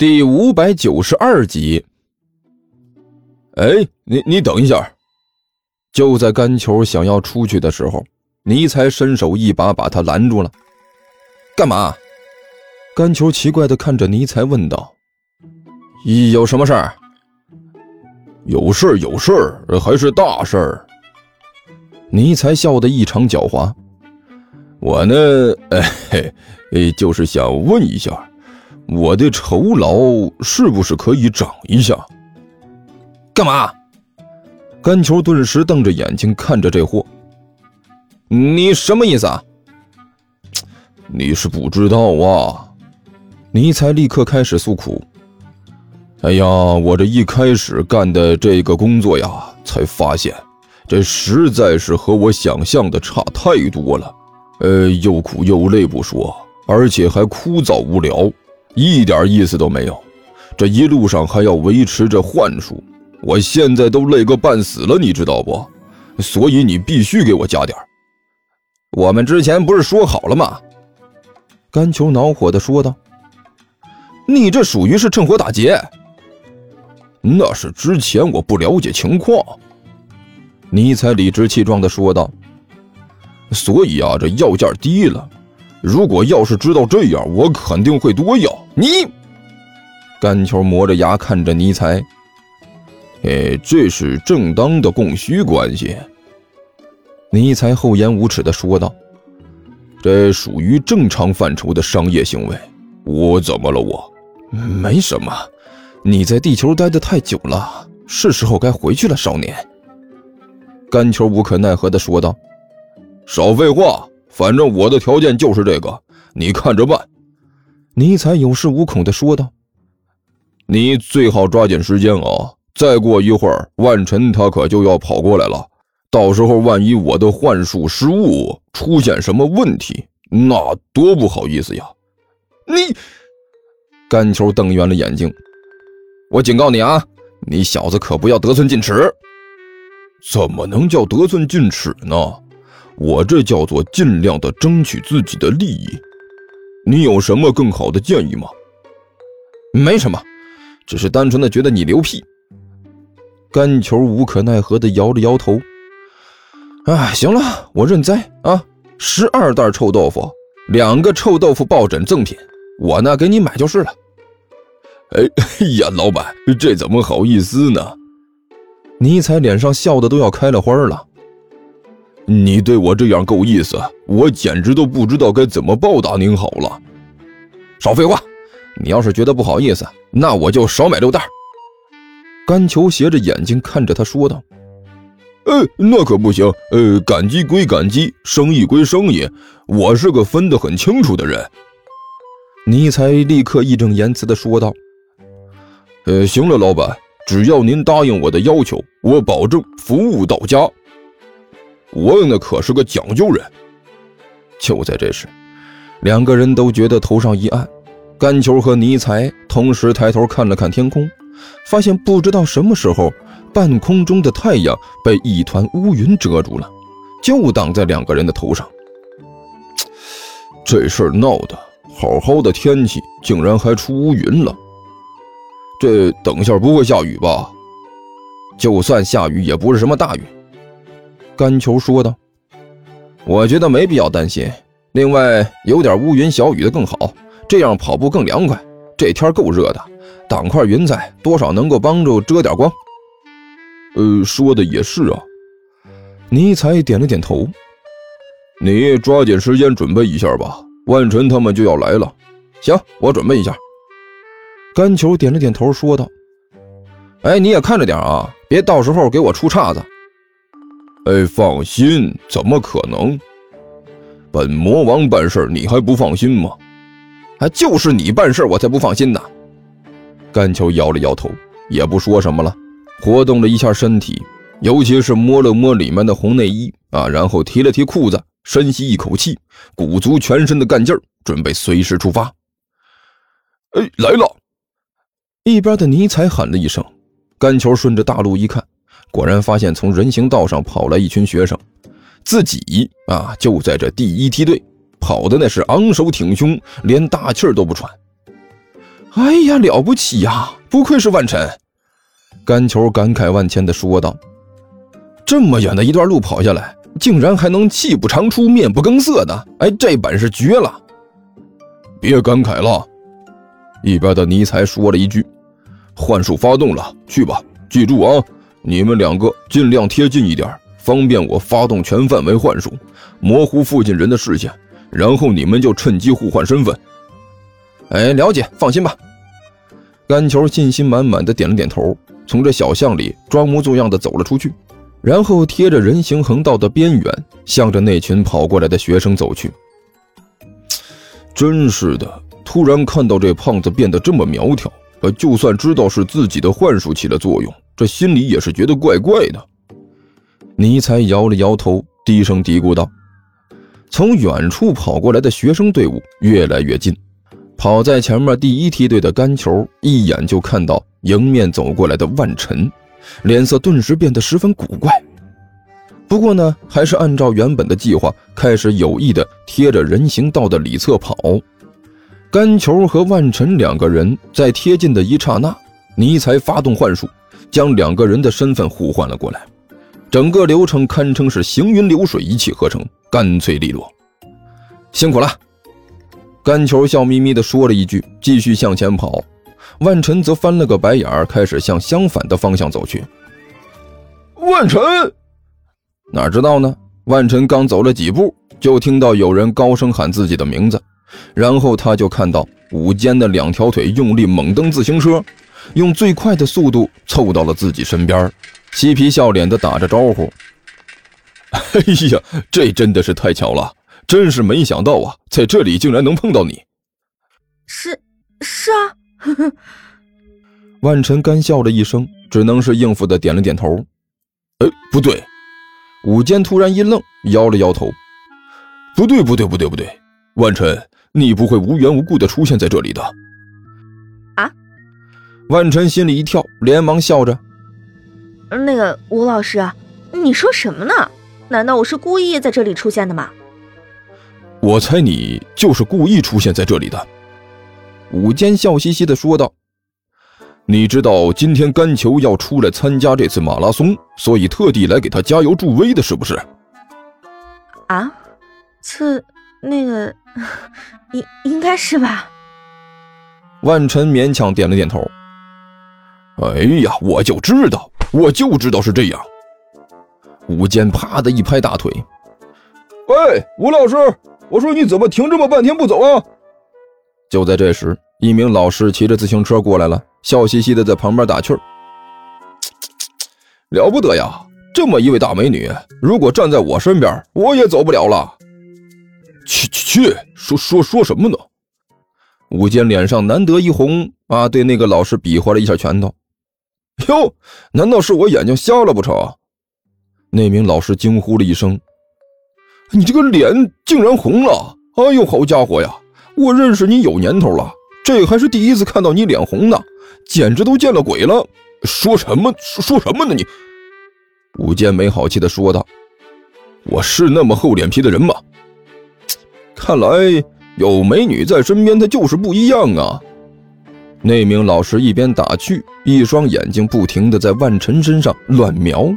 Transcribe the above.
第五百九十二集。哎，你你等一下！就在甘球想要出去的时候，尼才伸手一把把他拦住了。干嘛？甘球奇怪的看着尼才问道：“有什么事儿？有事儿，有事儿，还是大事儿。”尼才笑得异常狡猾。我呢，哎嘿，就是想问一下。我的酬劳是不是可以涨一下？干嘛？甘球顿时瞪着眼睛看着这货。你什么意思啊？你是不知道啊？尼才立刻开始诉苦。哎呀，我这一开始干的这个工作呀，才发现，这实在是和我想象的差太多了。呃，又苦又累不说，而且还枯燥无聊。一点意思都没有，这一路上还要维持着幻术，我现在都累个半死了，你知道不？所以你必须给我加点我们之前不是说好了吗？甘球恼火的说道：“你这属于是趁火打劫。”那是之前我不了解情况。尼才理直气壮的说道：“所以啊，这要价低了。”如果要是知道这样，我肯定会多要你。甘球磨着牙看着尼才，哎，这是正当的供需关系。尼才厚颜无耻的说道：“这属于正常范畴的商业行为。我怎么了？我没什么。你在地球待的太久了，是时候该回去了，少年。”甘球无可奈何的说道：“少废话。”反正我的条件就是这个，你看着办。”尼采有恃无恐地说道。“你最好抓紧时间啊！再过一会儿，万晨他可就要跑过来了。到时候万一我的幻术失误，出现什么问题，那多不好意思呀！”你，甘球瞪圆了眼睛。“我警告你啊，你小子可不要得寸进尺。”“怎么能叫得寸进尺呢？”我这叫做尽量的争取自己的利益，你有什么更好的建议吗？没什么，只是单纯的觉得你牛屁。干球无可奈何的摇了摇头。哎，行了，我认栽啊！十二袋臭豆腐，两个臭豆腐抱枕赠品，我呢给你买就是了。哎哎呀，老板，这怎么好意思呢？尼采脸上笑的都要开了花了。你对我这样够意思，我简直都不知道该怎么报答您好了。少废话，你要是觉得不好意思，那我就少买六袋。甘球斜着眼睛看着他说道：“呃，那可不行。呃，感激归感激，生意归生意，我是个分得很清楚的人。”尼才立刻义正言辞地说道：“呃，行了，老板，只要您答应我的要求，我保证服务到家。”我那可是个讲究人。就在这时，两个人都觉得头上一暗。甘球和尼才同时抬头看了看天空，发现不知道什么时候，半空中的太阳被一团乌云遮住了，就挡在两个人的头上。这事儿闹的，好好的天气竟然还出乌云了。这等下不会下雨吧？就算下雨，也不是什么大雨。甘球说道：“我觉得没必要担心。另外，有点乌云小雨的更好，这样跑步更凉快。这天够热的，挡块云彩，多少能够帮助遮点光。”呃，说的也是啊。尼采点了点头。你抓紧时间准备一下吧，万晨他们就要来了。行，我准备一下。甘球点了点头，说道：“哎，你也看着点啊，别到时候给我出岔子。”哎，放心，怎么可能？本魔王办事你还不放心吗？还就是你办事我才不放心呢。甘秋摇了摇头，也不说什么了，活动了一下身体，尤其是摸了摸里面的红内衣啊，然后提了提裤子，深吸一口气，鼓足全身的干劲儿，准备随时出发。哎，来了！一边的尼采喊了一声，甘球顺着大路一看。果然发现从人行道上跑来一群学生，自己啊就在这第一梯队，跑的那是昂首挺胸，连大气儿都不喘。哎呀，了不起呀！不愧是万晨。甘球感慨万千的说道：“这么远的一段路跑下来，竟然还能气不长出、面不更色的，哎，这本事绝了！”别感慨了，一边的尼才说了一句：“幻术发动了，去吧。记住啊，你们两个尽量贴近一点，方便我发动全范围幻术，模糊附近人的视线，然后你们就趁机互换身份。”哎，了解，放心吧。甘球信心满满的点了点头。从这小巷里装模作样的走了出去，然后贴着人行横道的边缘，向着那群跑过来的学生走去。真是的，突然看到这胖子变得这么苗条，呃，就算知道是自己的幻术起了作用，这心里也是觉得怪怪的。尼才摇了摇头，低声嘀咕道：“从远处跑过来的学生队伍越来越近，跑在前面第一梯队的甘球一眼就看到。”迎面走过来的万晨，脸色顿时变得十分古怪。不过呢，还是按照原本的计划，开始有意的贴着人行道的里侧跑。甘球和万晨两个人在贴近的一刹那，尼才发动幻术，将两个人的身份互换了过来。整个流程堪称是行云流水，一气呵成，干脆利落。辛苦了，甘球笑眯眯地说了一句，继续向前跑。万晨则翻了个白眼儿，开始向相反的方向走去。万晨哪知道呢？万晨刚走了几步，就听到有人高声喊自己的名字，然后他就看到武坚的两条腿用力猛蹬自行车，用最快的速度凑到了自己身边，嬉皮笑脸的打着招呼：“ 哎呀，这真的是太巧了，真是没想到啊，在这里竟然能碰到你。”“是，是啊。”呵呵，万晨干笑了一声，只能是应付的点了点头。哎，不对！武坚突然一愣，摇了摇头。不对，不对，不对，不对！万晨，你不会无缘无故的出现在这里的？啊！万晨心里一跳，连忙笑着：“那个吴老师，你说什么呢？难道我是故意在这里出现的吗？”我猜你就是故意出现在这里的。武坚笑嘻嘻的说道：“你知道今天甘球要出来参加这次马拉松，所以特地来给他加油助威的，是不是？”啊，这那个，应应该是吧。万晨勉强点了点头。哎呀，我就知道，我就知道是这样。吴坚啪的一拍大腿：“喂，吴老师，我说你怎么停这么半天不走啊？”就在这时，一名老师骑着自行车过来了，笑嘻嘻的在旁边打趣儿：“了不得呀，这么一位大美女，如果站在我身边，我也走不了了。”去去去，说说说什么呢？武坚脸上难得一红啊，对那个老师比划了一下拳头。哟，难道是我眼睛瞎了不成？那名老师惊呼了一声：“你这个脸竟然红了！哎呦，好家伙呀！”我认识你有年头了，这还是第一次看到你脸红呢，简直都见了鬼了！说什么说说什么呢？你，武坚没好气的说道：“我是那么厚脸皮的人吗？看来有美女在身边，他就是不一样啊。”那名老师一边打趣，一双眼睛不停的在万晨身上乱瞄。